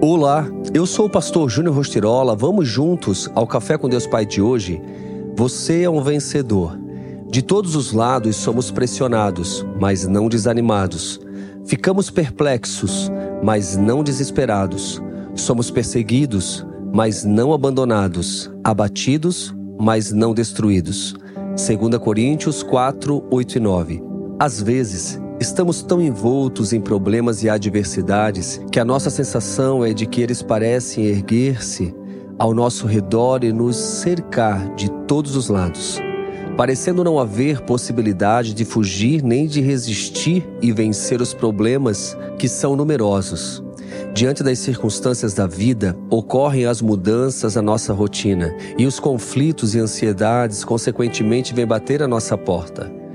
Olá, eu sou o pastor Júnior Rostirola. Vamos juntos ao Café com Deus Pai de hoje? Você é um vencedor. De todos os lados somos pressionados, mas não desanimados. Ficamos perplexos, mas não desesperados. Somos perseguidos, mas não abandonados. Abatidos, mas não destruídos. 2 Coríntios 4, 8 e 9. Às vezes, Estamos tão envoltos em problemas e adversidades que a nossa sensação é de que eles parecem erguer-se ao nosso redor e nos cercar de todos os lados, parecendo não haver possibilidade de fugir nem de resistir e vencer os problemas que são numerosos. Diante das circunstâncias da vida, ocorrem as mudanças à nossa rotina e os conflitos e ansiedades, consequentemente, vêm bater à nossa porta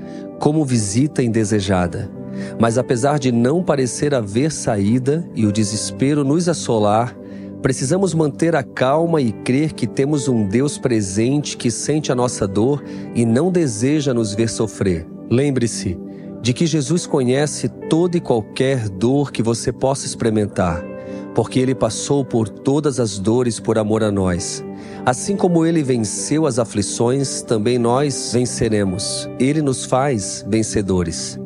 como visita indesejada. Mas apesar de não parecer haver saída e o desespero nos assolar, precisamos manter a calma e crer que temos um Deus presente que sente a nossa dor e não deseja nos ver sofrer. Lembre-se de que Jesus conhece toda e qualquer dor que você possa experimentar, porque ele passou por todas as dores por amor a nós. Assim como ele venceu as aflições, também nós venceremos. Ele nos faz vencedores.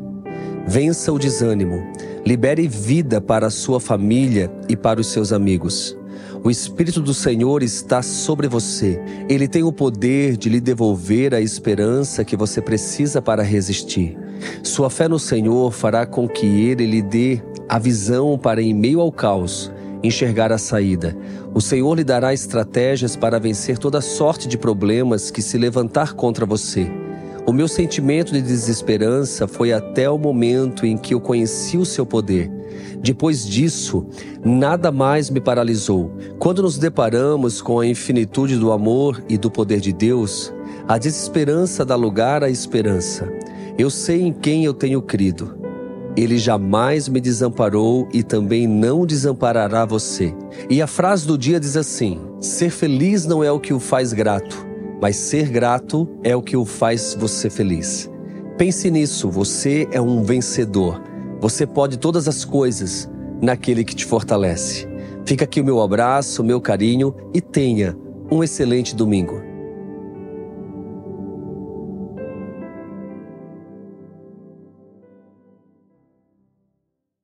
Vença o desânimo. Libere vida para a sua família e para os seus amigos. O Espírito do Senhor está sobre você. Ele tem o poder de lhe devolver a esperança que você precisa para resistir. Sua fé no Senhor fará com que ele lhe dê a visão para, em meio ao caos, enxergar a saída. O Senhor lhe dará estratégias para vencer toda sorte de problemas que se levantar contra você. O meu sentimento de desesperança foi até o momento em que eu conheci o seu poder. Depois disso, nada mais me paralisou. Quando nos deparamos com a infinitude do amor e do poder de Deus, a desesperança dá lugar à esperança. Eu sei em quem eu tenho crido. Ele jamais me desamparou e também não desamparará você. E a frase do dia diz assim: Ser feliz não é o que o faz grato, mas ser grato é o que o faz você feliz. Pense nisso, você é um vencedor. Você pode todas as coisas naquele que te fortalece. Fica aqui o meu abraço, o meu carinho e tenha um excelente domingo.